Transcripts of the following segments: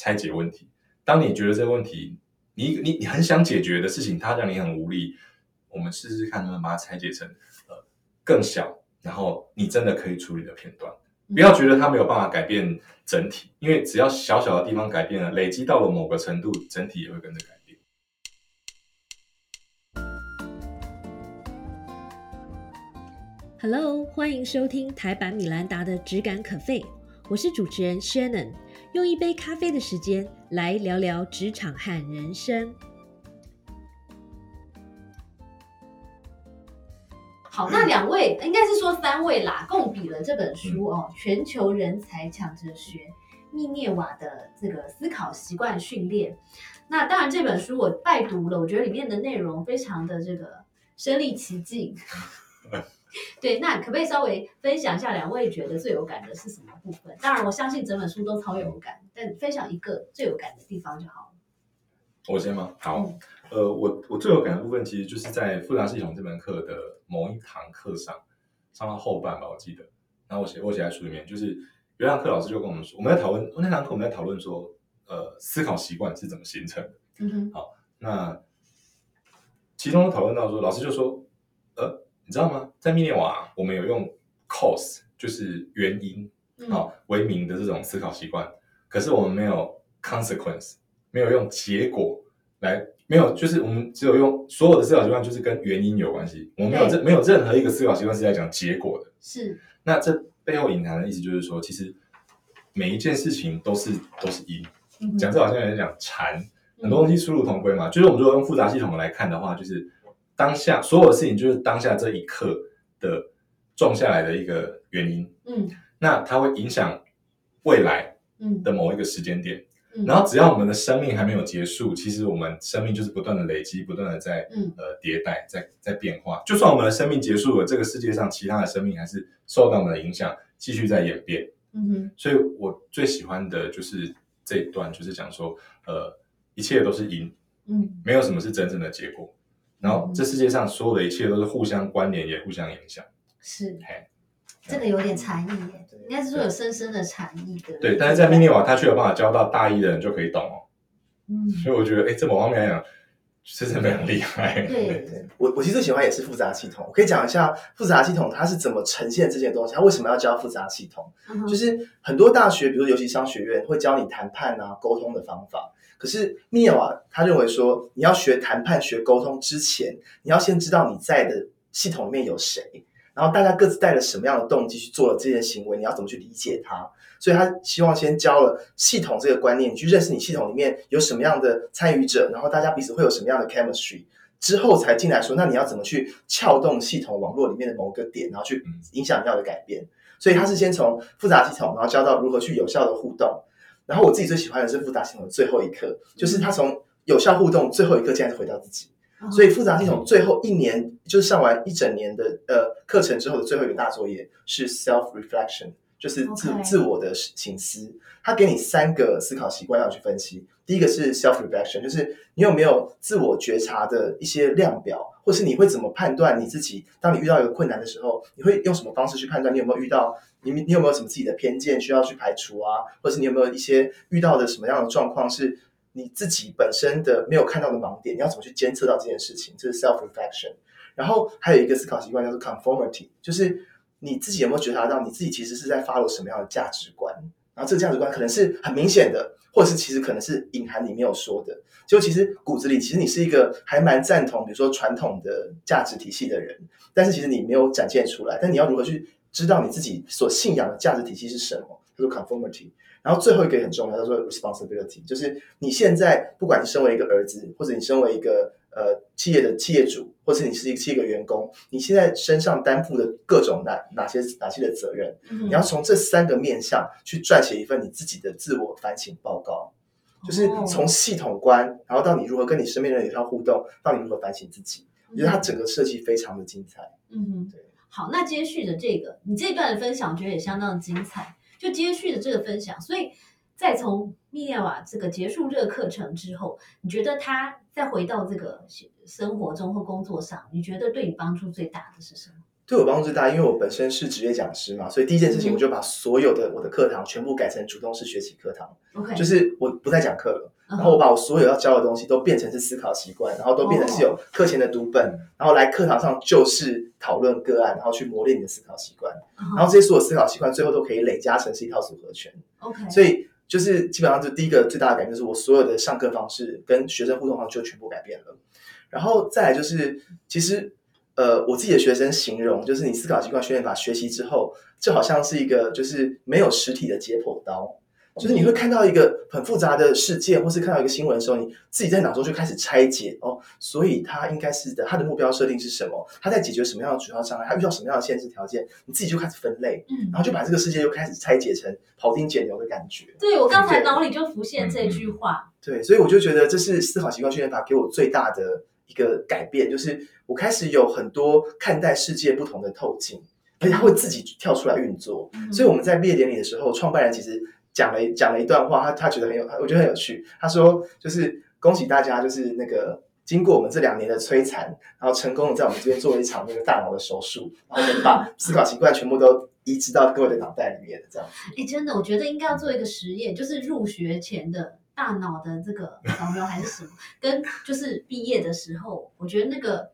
拆解问题。当你觉得这个问题，你你你很想解决的事情，它让你很无力，我们试试看能不能把它拆解成呃更小，然后你真的可以处理的片段。不要觉得它没有办法改变整体，因为只要小小的地方改变了，累积到了某个程度，整体也会跟着改变。Hello，欢迎收听台版米兰达的《只感可废》，我是主持人 Shannon，用一杯咖啡的时间来聊聊职场和人生。好，那两位应该是说三位啦，共比了这本书哦，《全球人才抢着学：密涅瓦的这个思考习惯训练》。那当然，这本书我拜读了，我觉得里面的内容非常的这个身临其境。对，那可不可以稍微分享一下两位觉得最有感的是什么部分？当然，我相信整本书都超有感，但分享一个最有感的地方就好了。我先吗？好，嗯呃，我我最有感的部分其实就是在复杂系统这门课的某一堂课上，上到后半吧，我记得。然后我写我写在书里面，就是有一堂课老师就跟我们说，我们在讨论那堂课我们在讨论说，呃，思考习惯是怎么形成的。嗯哼，好那其中讨论到说，老师就说，呃，你知道吗？在密涅瓦，我们有用 cause，就是原因，嗯。好、为名的这种思考习惯，可是我们没有 consequence，没有用结果来，没有，就是我们只有用所有的思考习惯就是跟原因有关系，我们没有对。任没有任何一个思考习惯是在讲结果的。是，那这背后隐含的意思就是说，其实每一件事情都是都是因，讲这好像有点讲禅，很多东西殊途同归嘛。就是我们如果用复杂系统来看的话，就是当下所有的事情就是当下这一刻的种下来的一个原因，嗯那它会影响未来嗯的某一个时间点。嗯，然后只要我们的生命还没有结束，其实我们生命就是不断的累积，不断的在嗯呃迭代，在在变化。就算我们的生命结束了，这个世界上其他的生命还是受到我们的影响，继续在演变。嗯哼，所以我最喜欢的就是这一段，就是讲说，呃，一切都是因，嗯没有什么是真正的结果。然后这世界上所有的一切都是互相关联，也互相影响。是嘿，这个有点禅意耶，应该是说有深深的禅意的。对，但是在密涅瓦，他却有办法教到大一的人就可以懂哦。嗯，所以我觉得，哎，这某方面来讲，是真的非常厉害。对，对我我其实最喜欢也是复杂系统，我可以讲一下复杂系统它是怎么呈现这些东西，它为什么要教复杂系统？嗯就是很多大学，比如尤其商学院会教你谈判啊、沟通的方法。可是米尔啊他认为说，你要学谈判、学沟通之前，你要先知道你在的系统里面有谁，然后大家各自带了什么样的动机去做了这件行为，你要怎么去理解它。所以他希望先教了系统这个观念，你去认识你系统里面有什么样的参与者，然后大家彼此会有什么样的 chemistry，之后才进来说，那你要怎么去撬动系统网络里面的某个点，然后去影响你要的改变。所以他是先从复杂系统，然后教到如何去有效的互动。然后我自己最喜欢的是复杂系统的最后一课，就是他从有效互动最后一课，竟然是回到自己。嗯所以复杂系统最后一年，就是上完一整年的呃课程之后的最后一个大作业是 self reflection，就是自自我的醒思。他给你三个思考习惯要去分析。第一个是 self reflection，就是你有没有自我觉察的一些量表，或是你会怎么判断你自己？当你遇到一个困难的时候，你会用什么方式去判断你有没有遇到？你你有没有什么自己的偏见需要去排除啊？或是你有没有一些遇到的什么样的状况是你自己本身的没有看到的盲点？你要怎么去监测到这件事情？这是 self reflection。然后还有一个思考习惯叫做 conformity，就是你自己有没有觉察到你自己其实是在 follow 什么样的价值观？然后这个价值观可能是很明显的，或者是其实可能是隐含你没有说的。就其实骨子里，其实你是一个还蛮赞同，比如说传统的价值体系的人，但是其实你没有展现出来。但你要如何去知道你自己所信仰的价值体系是什么？叫做 conformity。然后最后一个也很重要，叫做 responsibility，就是你现在不管你身为一个儿子，或者你身为一个呃企业的企业主，或是你是一个企业的员工，你现在身上担负的各种哪哪些哪些的责任，嗯你要从这三个面向去撰写一份你自己的自我反省报告，就是哦从系统观，然后到你如何跟你身边的人有效互动，到你如何反省自己。我觉得它整个设计非常的精彩。嗯哼对，好，那接续的这个，你这一段的分享，我觉得也相当精彩。就接续的这个分享，所以再从密涅瓦这个结束这个课程之后，你觉得他再回到这个生活中或工作上，你觉得对你帮助最大的是什么？对我帮助最大，因为我本身是职业讲师嘛，所以第一件事情嗯我就把所有的我的课堂全部改成主动式学习课堂，OK，就是我不再讲课了。嗯然后我把我所有要教的东西都变成是思考习惯，然后都变成是有课前的读本，然后来课堂上就是讨论个案，然后去磨练你的思考习惯，嗯然后这些所有思考习惯最后都可以累加成是一套组合拳。OK，所以就是基本上就第一个最大的改变就是我所有的上课方式跟学生互动方式就全部改变了，然后再来就是其实呃我自己的学生形容就是你思考习惯训练法学习之后，就好像是一个就是没有实体的解剖刀。就是你会看到一个很复杂的事件，或是看到一个新闻的时候，你自己在脑中就开始拆解哦，所以他应该是的，他的目标设定是什么？他在解决什么样的主要障碍？他遇到什么样的限制条件？你自己就开始分类，嗯然，后就把这个世界又开始拆解成庖丁解牛的感觉。对我刚才脑里就浮现这句话，对，所以我就觉得这是思考习惯训练法给我最大的一个改变，就是我开始有很多看待世界不同的透镜，而且它会自己跳出来运作。嗯所以我们在毕业典礼的时候，创办人其实讲了讲了一段话，他他觉得很有，我觉得很有趣。他说，就是恭喜大家，就是那个经过我们这两年的摧残，然后成功的在我们这边做了一场那个大脑的手术，然后我们把 思考习惯全部都移植到各位的脑袋里面，这样。哎，真的，我觉得应该要做一个实验，就是入学前的大脑的这个扫描还是什么，跟就是毕业的时候，我觉得那个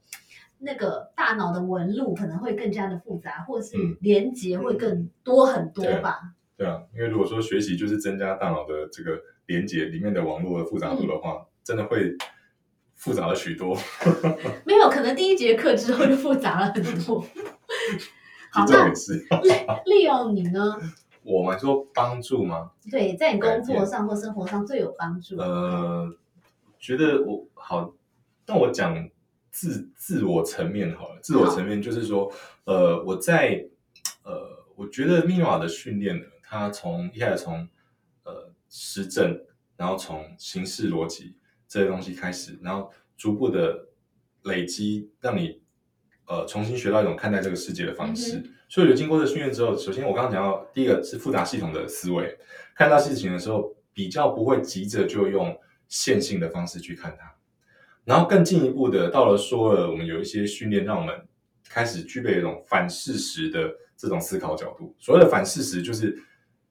那个大脑的纹路可能会更加的复杂，或是嗯连接会更多很多对吧。对啊，因为如果说学习就是增加大脑的这个连接里面的网络的复杂度的话，真的会复杂了许多。没有，可能第一节课之后就复杂了很多。好，那也是利用你呢？我们说帮助吗？对，在你工作上或生活上最有帮助。呃，觉得我好，那我讲自自我层面好了。自我层面就是说，呃，我在呃，我觉得密码的训练呢，它从一开始从呃实证，然后从形式逻辑这些东西开始，然后逐步的累积，让你呃重新学到一种看待这个世界的方式。嗯所以，我觉得经过这个训练之后，首先我刚刚讲到，第一个是复杂系统的思维，看到事情的时候，比较不会急着就用线性的方式去看它。然后更进一步的，到了说了，我们有一些训练，让我们开始具备一种反事实的这种思考角度。所谓的反事实，就是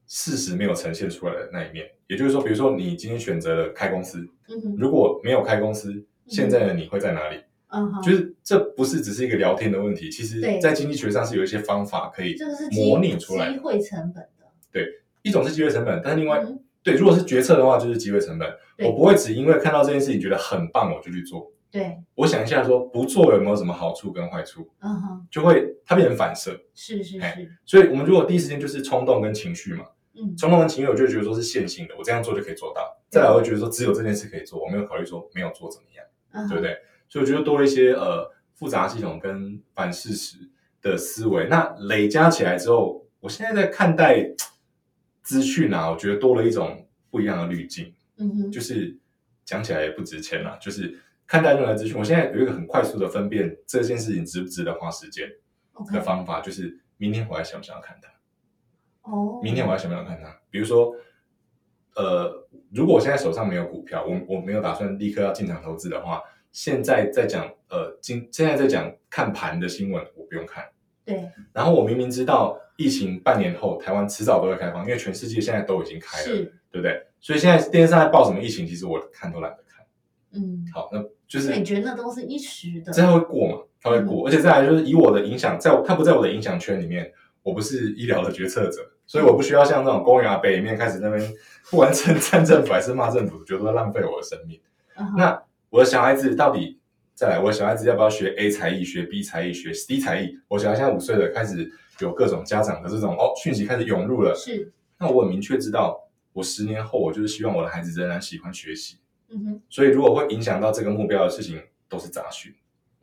事实没有呈现出来的那一面。也就是说，比如说你今天选择了开公司，嗯哼，如果没有开公司，现在的你会在哪里？嗯哼，就是这不是只是一个聊天的问题，其实在经济学上是有一些方法可以这个是模拟出来。机会成本的。对一种是机会成本，但是另外、嗯对，如果是决策的话，就是机会成本。我不会只因为看到这件事情觉得很棒，我就去做。对，我想一下说不做有没有什么好处跟坏处，嗯哼，就会它变成反射。是是哎是，所以我们如果第一时间就是冲动跟情绪嘛，嗯冲动跟情绪，我就觉得说是线性的，我这样做就可以做到。再来，我会觉得说只有这件事可以做，我没有考虑说没有做怎么样。嗯对不？对？所以我觉得多了一些呃复杂系统跟反事实的思维，那累加起来之后，我现在在看待资讯啊，我觉得多了一种不一样的滤镜，嗯哼，就是讲起来也不值钱啦，就是看待任何资讯，我现在有一个很快速的分辨这件事情值不值得花时间的方法，就是明天我还想不想要看它。哦，明天我要想不想看它？比如说，呃，如果我现在手上没有股票，我我没有打算立刻要进场投资的话，现在在讲呃，今现在在讲看盘的新闻，我不用看。对然后我明明知道疫情半年后台湾迟早都会开放，因为全世界现在都已经开了，对不对？所以现在电视上在报什么疫情，其实我看都懒得看。嗯，好，那就是你觉得那都是一时的，这会过嘛？它会过，而且再来就是以我的影响，在我它不在我的影响圈里面，我不是医疗的决策者，所以我不需要像那种公园啊北里面开始那边，不管是赞政府还是骂政府，觉得浪费我的生命。那我的小孩子到底再来，我的小孩子要不要学 A 才艺、学 B 才艺、学 C 才艺？我小孩现在五岁了，开始有各种家长的这种哦讯息开始涌入了。是，那我很明确知道，我十年后我就是希望我的孩子仍然喜欢学习，嗯哼，所以如果会影响到这个目标的事情，都是杂讯。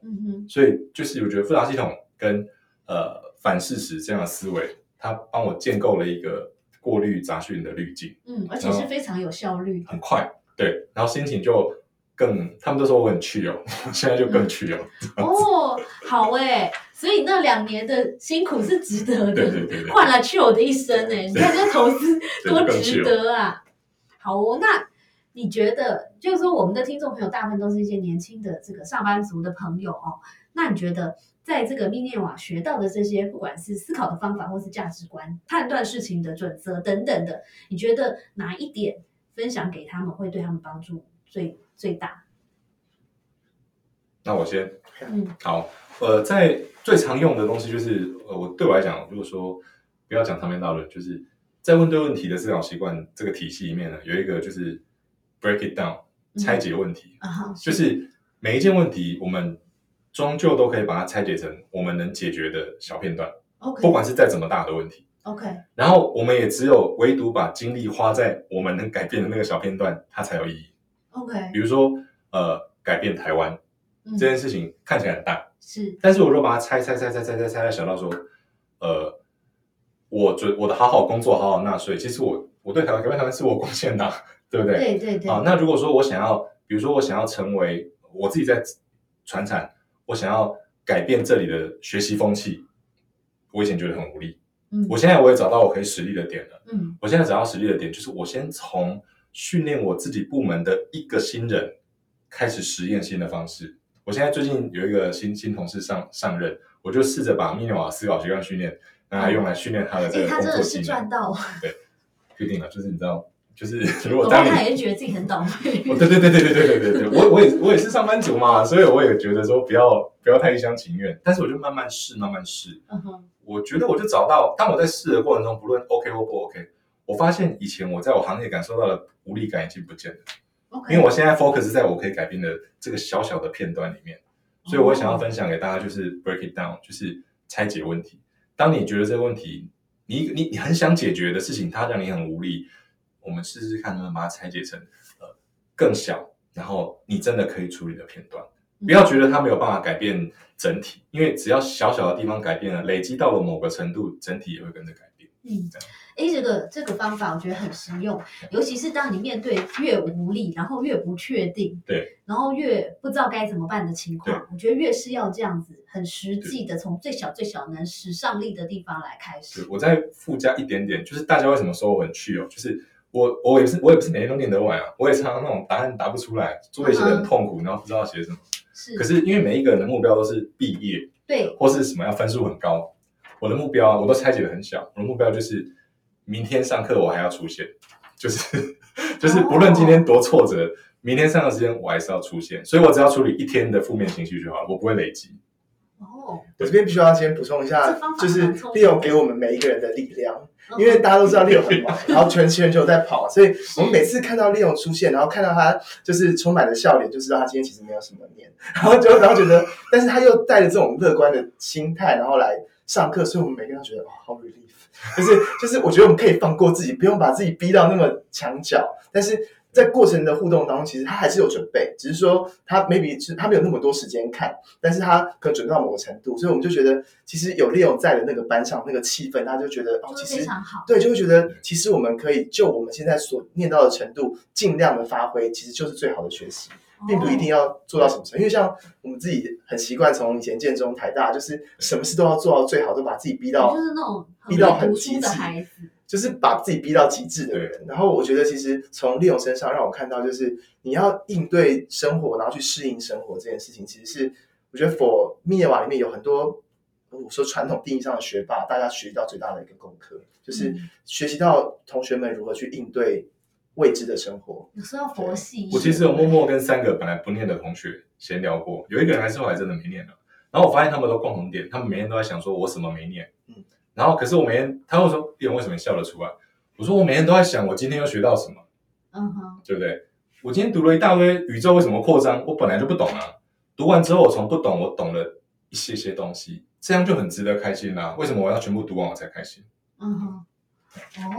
嗯哼，所以就是我觉得复杂系统跟呃反事实这样的思维，它帮我建构了一个过滤杂讯的滤镜，嗯，而且是非常有效率，很快，对，然后心情就更，他们都说我很去哦，我 现在就更去哦，哦，好哎，所以那两年的辛苦是值得的，对对对对换了去我的一生哎，你看这投资多值得啊！好哦，那你觉得，就是说我们的听众朋友大部分都是一些年轻的这个上班族的朋友哦，那你觉得在这个密涅瓦学到的这些，不管是思考的方法，或是价值观、判断事情的准则等等的，你觉得哪一点分享给他们会对他们帮助最最大？那我先嗯好，呃，在最常用的东西就是，呃，我对我来讲，如果说不要讲长篇大论，就是在问对问题的思考习惯这个体系里面呢，有一个就是 break it down，拆解问题，就是每一件问题，我们终究都可以把它拆解成我们能解决的小片段，OK。不管是再怎么大的问题。OK 然后我们也只有唯独把精力花在我们能改变的那个小片段，它才有意义。OK，比如说，呃，改变台湾嗯。这件事情看起来很大，是。但是我如果把它拆拆拆拆拆拆拆，想到说，呃，我觉我的好好工作，好好纳税，其实我我对台湾改变台湾是我贡献的啊，对不对？对对对，好，那如果说我想要，比如说我想要成为我自己在传产，我想要改变这里的学习风气，我以前觉得很无力，嗯我现在我也找到我可以实力的点了。嗯我现在找到实力的点，就是我先从训练我自己部门的一个新人开始实验新的方式。我现在最近有一个新新同事上上任，我就试着把密涅瓦思考习惯训练拿来用来训练他的这哎，个他真的是工作技能。赚到，对确定了，就是你知道，就是 如果我当你他也是觉得自己很倒霉。哦，对对对对对对对对对，我我也我也是上班族嘛，所以我也觉得说不要不要太一厢情愿，但是我就慢慢试，慢慢试。嗯哼，我觉得我就找到，当我在试的过程中，不论 OK 或不 OK，我发现以前我在我行业感受到的无力感已经不见了，OK，因为我现在 focus 在我可以改变的这个小小的片段里面，所以我想要分享给大家就是 break it down，就是拆解问题。当你觉得这个问题，你你你很想解决的事情，它让你很无力，我们试试看能不能把它拆解成呃更小，然后你真的可以处理的片段。嗯不要觉得它没有办法改变整体，因为只要小小的地方改变了，累积到了某个程度，整体也会跟着改变。嗯哎，这个这个方法我觉得很实用，尤其是当你面对越无力，然后越不确定，对，然后越不知道该怎么办的情况，我觉得越是要这样子很实际的，从最小最小能使上力的地方来开对始。我再附加一点点，就是大家为什么说我很去哦，就是我我也是我也不是每天都念得完啊，我也常常那种答案答不出来，作业写的很痛苦，然后不知道写什么。是，可是因为每一个人的目标都是毕业对，或是什么要分数很高，我的目标啊我都拆解的很小，我的目标就是明天上课我还要出现，就是就是不论今天多挫折，明天上课时间我还是要出现，所以我只要处理一天的负面情绪就好了，我不会累积。哦，我这边必须要先补充一下就是利用给我们每一个人的力量，嗯因为大家都知道利用很忙，然后全全球在跑，所以我们每次看到利用出现，然后看到他就是充满了笑脸，就知道他今天其实没有什么念，然后就然后觉得，但是他又带着这种乐观的心态，然后来上课，所以我们每个人都觉得哇，好 relief，就是就是我觉得我们可以放过自己，不用把自己逼到那么墙角，但是。在过程的互动当中，其实他还是有准备，只是说他 maybe 是他没有那么多时间看，但是他可能准备到某个程度，所以我们就觉得，其实有利用在的那个班上那个气氛，他就觉得哦，其实非常好。对，就会觉得其实我们可以就我们现在所念到的程度，尽量的发挥，其实就是最好的学习，并不一定要做到什么程度。因为像我们自己很习惯从以前建中、台大，就是什么事都要做到最好，都把自己逼到就是那种逼到很极致孩子。就是把自己逼到极致的人。然后我觉得，其实从利用身上让我看到，就是你要应对生活，然后去适应生活这件事情，其实是我觉得 for 密涅瓦里面有很多我说传统定义上的学霸，大家学习到最大的一个功课，就是嗯学习到同学们如何去应对未知的生活。有时候要佛系。我其实有默默跟三个本来不念的同学闲聊过，有一个人还是后来真的没念了。然后我发现他们都共同点，他们每天都在想说我什么没念，嗯然后可是我每天他会说，叶文为什么你笑得出来？我说我每天都在想我今天又学到什么，嗯哼，对不对？我今天读了一大堆宇宙为什么扩张，我本来就不懂啊。读完之后，我从不懂，我懂了一些些东西，这样就很值得开心啦、为什么我要全部读完我才开心？嗯哼，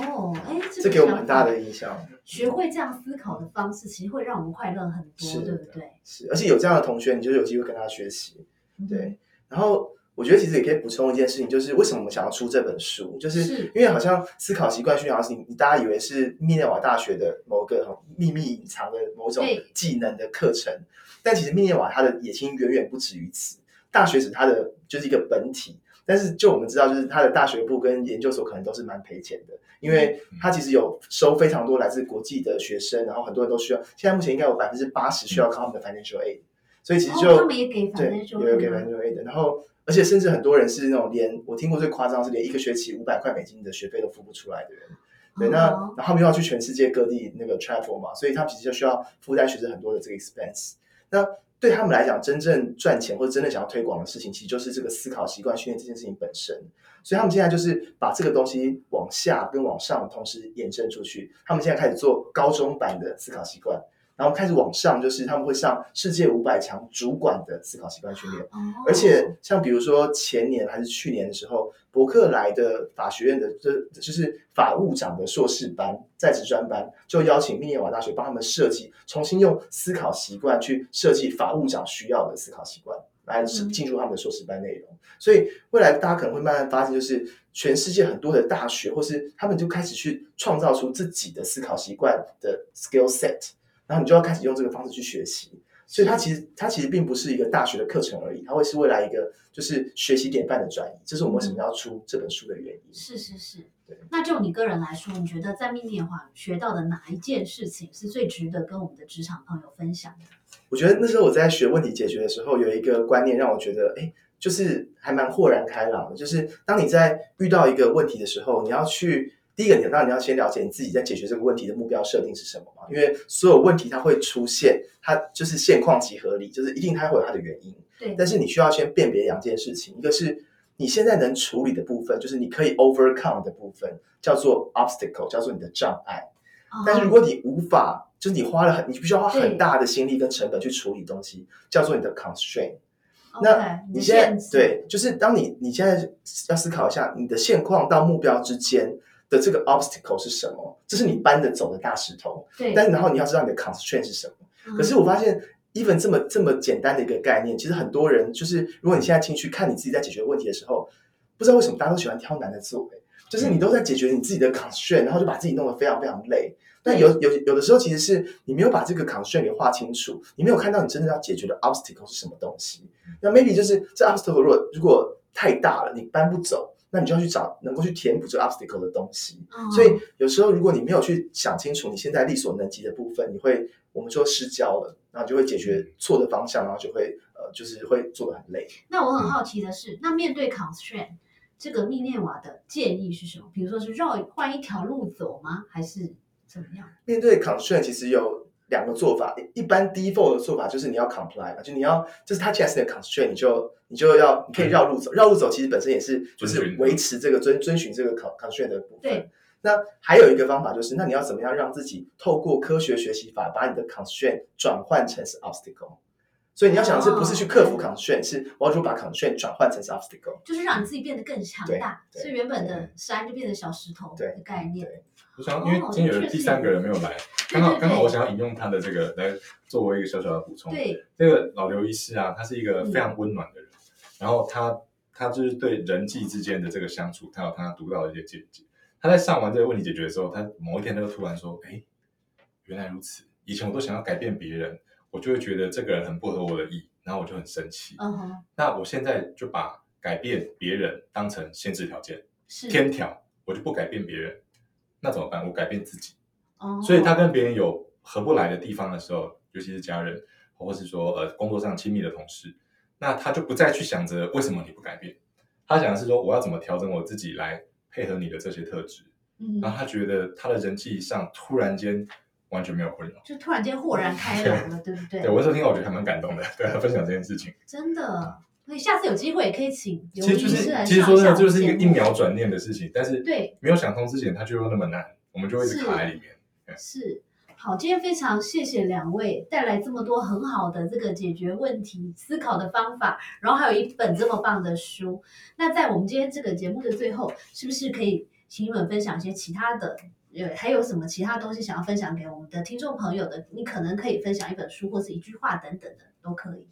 哦，哎，这个给我们很大的影响。学会这样思考的方式，其实会让我们快乐很是多，对不对？是，而且有这样的同学，你就有机会跟他学习。嗯对，然后我觉得其实也可以补充一件事情，就是为什么我们想要出这本书，就是是因为好像思考习惯训练，好像是你你大家以为是密涅瓦大学的某个很秘密隐藏的某种技能的课程，但其实密涅瓦它的野心远远不止于此。大学只是它的就是一个本体，但是就我们知道，就是它的大学部跟研究所可能都是蛮赔钱的，因为它其实有收非常多来自国际的学生，然后很多人都需要，现在目前应该有百分之八十需要靠他们的 financial aid，所以其实就、哦他们也给对 financial 也有给 aid 吗 financial aid 的，然后而且甚至很多人是那种连我听过最夸张是连一个学期五百块美金的学费都付不出来的人。对，那哦然后他们又要去全世界各地那个 travel 嘛，所以他们其实就需要负担学生很多的这个 expense。那对他们来讲，真正赚钱或者真正想要推广的事情，其实就是这个思考习惯训练这件事情本身。所以他们现在就是把这个东西往下跟往上同时延伸出去。他们现在开始做高中版的思考习惯，然后开始往上，就是他们会上世界五百强主管的思考习惯训练。哦而且像比如说前年还是去年的时候，伯克莱的法学院的这就是法务长的硕士班在职专班，就邀请密涅瓦大学帮他们设计，重新用思考习惯去设计法务长需要的思考习惯，来嗯进入他们的硕士班内容。所以未来大家可能会慢慢发现，就是全世界很多的大学，或是他们就开始去创造出自己的思考习惯的 skill set，然后你就要开始用这个方式去学习。所以它其实它其实并不是一个大学的课程而已，它会是未来一个就是学习典范的转移，这是我们为什么要出这本书的原因。是是是对。那就你个人来说，你觉得在密涅华学到的哪一件事情是最值得跟我们的职场朋友分享的？我觉得那时候我在学问题解决的时候，有一个观念让我觉得，哎，就是还蛮豁然开朗的。就是当你在遇到一个问题的时候，你要去第一个，你当然你要先了解你自己在解决这个问题的目标设定是什么嘛？因为所有问题它会出现，它就是现况即合理，就是一定它会有它的原因。对，但是你需要先辨别两件事情，一个是你现在能处理的部分，就是你可以 overcome 的部分，叫做 obstacle，叫做你的障碍。但是如果果你无法，就是你花了很，你必须要花很大的心力跟成本去处理东西，叫做你的 constraint。那你你现在对，就是当你你现在要思考一下你的现况到目标之间的这个 obstacle 是什么，这是你搬得走的大石头。对，但是然后你要知道你的 constraint 是什么。嗯可是我发现，even 这么这么简单的一个概念，其实很多人就是，如果你现在进去看你自己在解决问题的时候，不知道为什么大家都喜欢挑难的做、欸，就是你都在解决你自己的 constraint，然后就把自己弄得非常非常累。但有有有的时候，其实是你没有把这个 constraint 给画清楚，你没有看到你真正要解决的 obstacle 是什么东西。那 maybe 就是这 obstacle 如果如果太大了，你搬不走，那你就要去找能够去填补这个 obstacle 的东西。嗯所以有时候如果你没有去想清楚你现在力所能及的部分，你会我们说失焦了，然后就会解决错的方向，然后就会呃就是会做的很累。那我很好奇的是，那面对 constraint，这个密涅瓦的建议是什么？比如说是绕换一条路走吗？还是怎么样？面对 constraint 其实有两个做法，一一般 default 的做法就是你要 comply 嘛，就你要就是它既然是你的 constraint，你就你就要你可以绕路走，绕路走其实本身也是就是维持这个遵遵循这个 con constraint 的部分对。那还有一个方法就是，那你要怎么样让自己透过科学学习法把你的 constraint 转换成是 obstacle？所以你要想的是不是去克服哦 constraint，是我要如何把 constraint 转换成是 obstacle？就是让你自己变得更强大，所以原本的山就变成小石头对的概念。对我想，因为今天有第三个人没有来，刚好刚好我想要引用他的这个来作为一个小小的补充。对，这个老刘医师啊，他是一个非常温暖的人，然后他他就是对人际之间的这个相处，他有他独到的一些见解。他在上完这个问题解决的时候，他某一天他就突然说：“哎，原来如此！以前我都想要改变别人，我就会觉得这个人很不合我的意，然后我就很生气。嗯哼，那我现在就把改变别人当成限制条件，是天条，我就不改变别人。那怎么办？我改变自己。哦所以他跟别人有合不来的地方的时候，尤其是家人，或是说呃工作上亲密的同事，那他就不再去想着为什么你不改变，他想的是说我要怎么调整我自己来配合你的这些特质，嗯然后他觉得他的人际上突然间完全没有困扰。就突然间豁然开朗了，对不对？对我那时候听到，我觉得还蛮感动的，对他分享这件事情。真的，所以下次有机会也可以请刘医其实就是师来其实说真的，上下这就是一个一秒转念的事情，但是对没有想通之前，它就又那么难，我们就会一直卡在里面。是。好，今天非常谢谢两位带来这么多很好的这个解决问题思考的方法，然后还有一本这么棒的书。那在我们今天这个节目的最后，是不是可以请你们分享一些其他的？呃，还有什么其他东西想要分享给我们的听众朋友的？你可能可以分享一本书或是一句话等等的，都可以。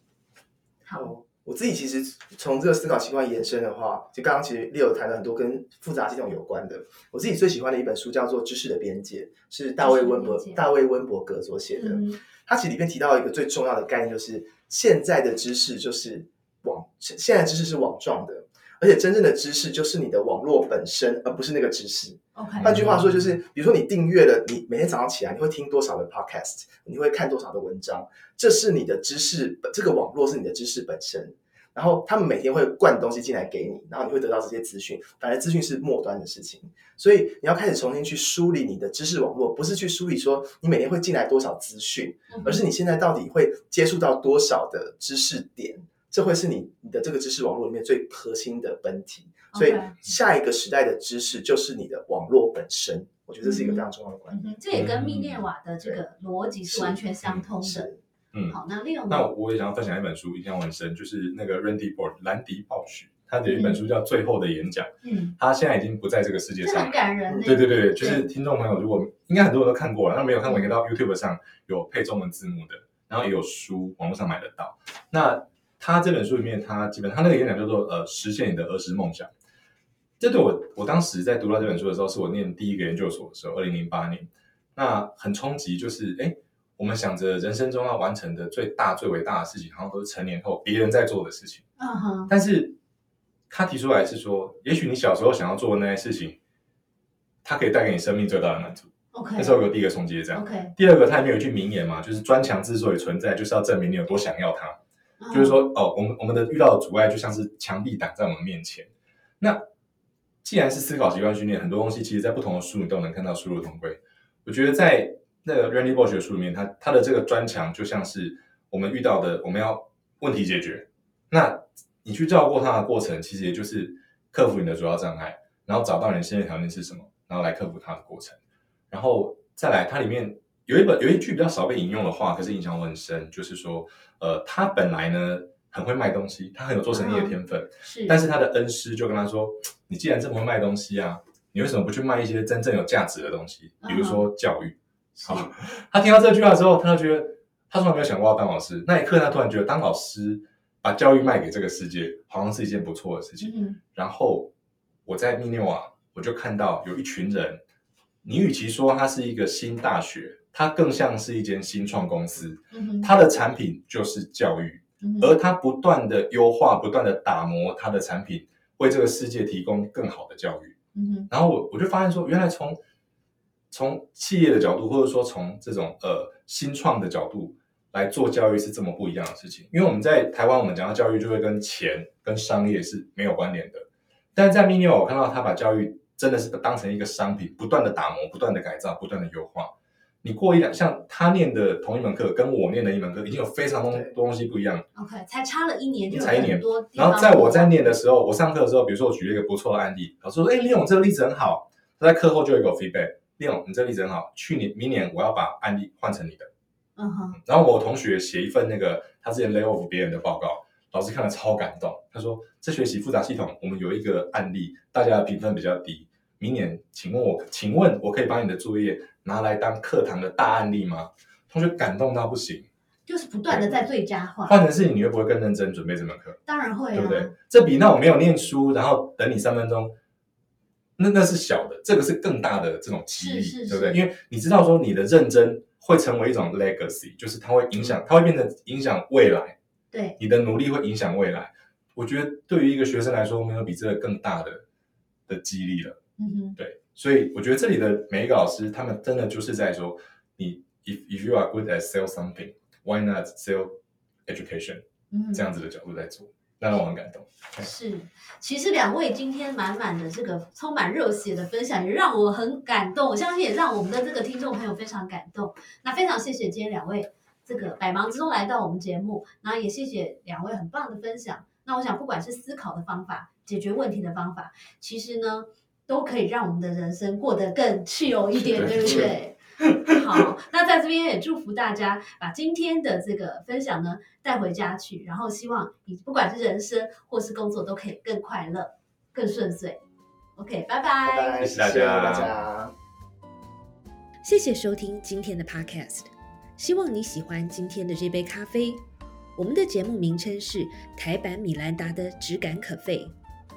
好，哦，我自己其实从这个思考习惯延伸的话，就刚刚其实 Leo 谈了很多跟复杂系统有关的。我自己最喜欢的一本书叫做《知识的边界》，是大卫温伯大卫温伯格所写的。嗯，它其实里面提到一个最重要的概念，就是现在的知识就是网，现在的知识是网状的，而且真正的知识就是你的网络本身，而不是那个知识。OK，换句话说，就是比如说你订阅了，你每天早上起来你会听多少的 podcast，你会看多少的文章，这是你的知识，这个网络是你的知识本身。然后他们每天会灌东西进来给你，然后你会得到这些资讯。反而资讯是末端的事情，所以你要开始重新去梳理你的知识网络，不是去梳理说你每天会进来多少资讯，嗯而是你现在到底会接触到多少的知识点，这会是你你的这个知识网络里面最核心的本体。所以下一个时代的知识就是你的网络本身，我觉得这是一个非常重要的观点。这也跟密涅瓦的这个逻辑是完全相通的。嗯，好，那利用那我也想要分享一本书，印象很深，就是那个 Randy Board 兰迪鲍许，他的一本书叫《最后的演讲》，嗯，他现在已经不在这个世界上很。感人呢。对对对，就是听众朋友，如果应该很多人都看过了，那没有看过，你可以到 YouTube 上有配中文字幕的，然后也有书，网络上买得到。那他这本书里面，他基本他那个演讲叫做呃实现你的儿时梦想。这对我我当时在读到这本书的时候，是我念第一个研究所的时候，二零零八年，那很冲击，就是哎，我们想着人生中要完成的最大最伟大的事情，好像都是成年后别人在做的事情。嗯哼，但是他提出来是说，也许你小时候想要做的那些事情，它可以带给你生命最大的满足。OK，那时候有第一个冲击是这样。OK，第二个，他里面有一句名言嘛，就是专墙之所以存在，就是要证明你有多想要它。嗯就是说，哦，我们我们的遇到的阻碍就像是墙壁挡在我们面前。那既然是思考习惯训练，很多东西其实在不同的书你都能看到殊途同归。我觉得在那个 Randy Bosch 的书里面，他他的这个砖墙就像是我们遇到的，我们要问题解决。那你去照顾它的过程，其实也就是克服你的主要障碍，然后找到你的先决条件是什么，然后来克服它的过程。然后再来，它里面有一本有一句比较少被引用的话，可是影响我很深，就是说，呃，他本来呢很会卖东西，他很有做生意的天分，是，但是他的恩师就跟他说：“你既然这么会卖东西啊，你为什么不去卖一些真正有价值的东西，比如说教育？”是好，他听到这句话之后，他就觉得他从来没有想过要当老师。那一刻，他突然觉得当老师把教育卖给这个世界，好像是一件不错的事情。嗯然后我在密涅瓦，我就看到有一群人，你与其说它是一个新大学，它更像是一间新创公司，嗯，它的产品就是教育，嗯而它不断的优化，不断的打磨它的产品，为这个世界提供更好的教育。嗯，然后我我就发现说，原来从从企业的角度，或者说从这种呃新创的角度来做教育是这么不一样的事情。因为我们在台湾，我们讲到教育就会跟钱、跟商业是没有关联的。但在 Mini 我看到他把教育真的是当成一个商品，不断的打磨、不断的改造、不断的优化。你过一两，像他念的同一门课，跟我念的一门课，已经有非常多东西不一样。OK，才差了一年就有才一年很多然后在我在念的时候，我上课的时候，比如说我举了一个不错的案例，老师说：“哎，李勇这个例子很好。”他在课后就有一个 feedback，李勇你这个例子很好，去年明年我要把案例换成你的。嗯哼，然后我同学写一份那个他之前 lay off 别人的报告，老师看了超感动。他说：“这学期复杂系统我们有一个案例，大家的评分比较低，明年请问我，请问我可以把你的作业拿来当课堂的大案例吗？”同学感动到不行。就是不断的在最佳化，换成是你，你会不会更认真准备这门课？当然会啊，对不对？这比那我没有念书，然后等你三分钟，那那是小的，这个是更大的这种激励，对不对？因为你知道说你的认真会成为一种 legacy，就是它会影响，它会变成影响未来，对，你的努力会影响未来。我觉得对于一个学生来说，没有比这个更大的的激励了。嗯哼，对，所以我觉得这里的每一个老师，他们真的就是在说，你 if if you are good at sell something, why not sell education？嗯哼，这样子的角度在做，那让我很感动。是，其实两位今天满满的这个充满热血的分享，也让我很感动。我相信也让我们的这个听众朋友非常感动。那非常谢谢今天两位这个百忙之中来到我们节目，然后也谢谢两位很棒的分享。那我想，不管是思考的方法、解决问题的方法，其实呢，都可以让我们的人生过得更 chill 一点，对对不对？好，那在这边也祝福大家把今天的这个分享呢带回家去，然后希望你不管是人生或是工作都可以更快乐、更顺遂。OK，拜拜。拜拜，谢谢大家谢谢大家。谢谢收听今天的 Podcast，希望你喜欢今天的这杯咖啡。我们的节目名称是台版米兰达的质感可废，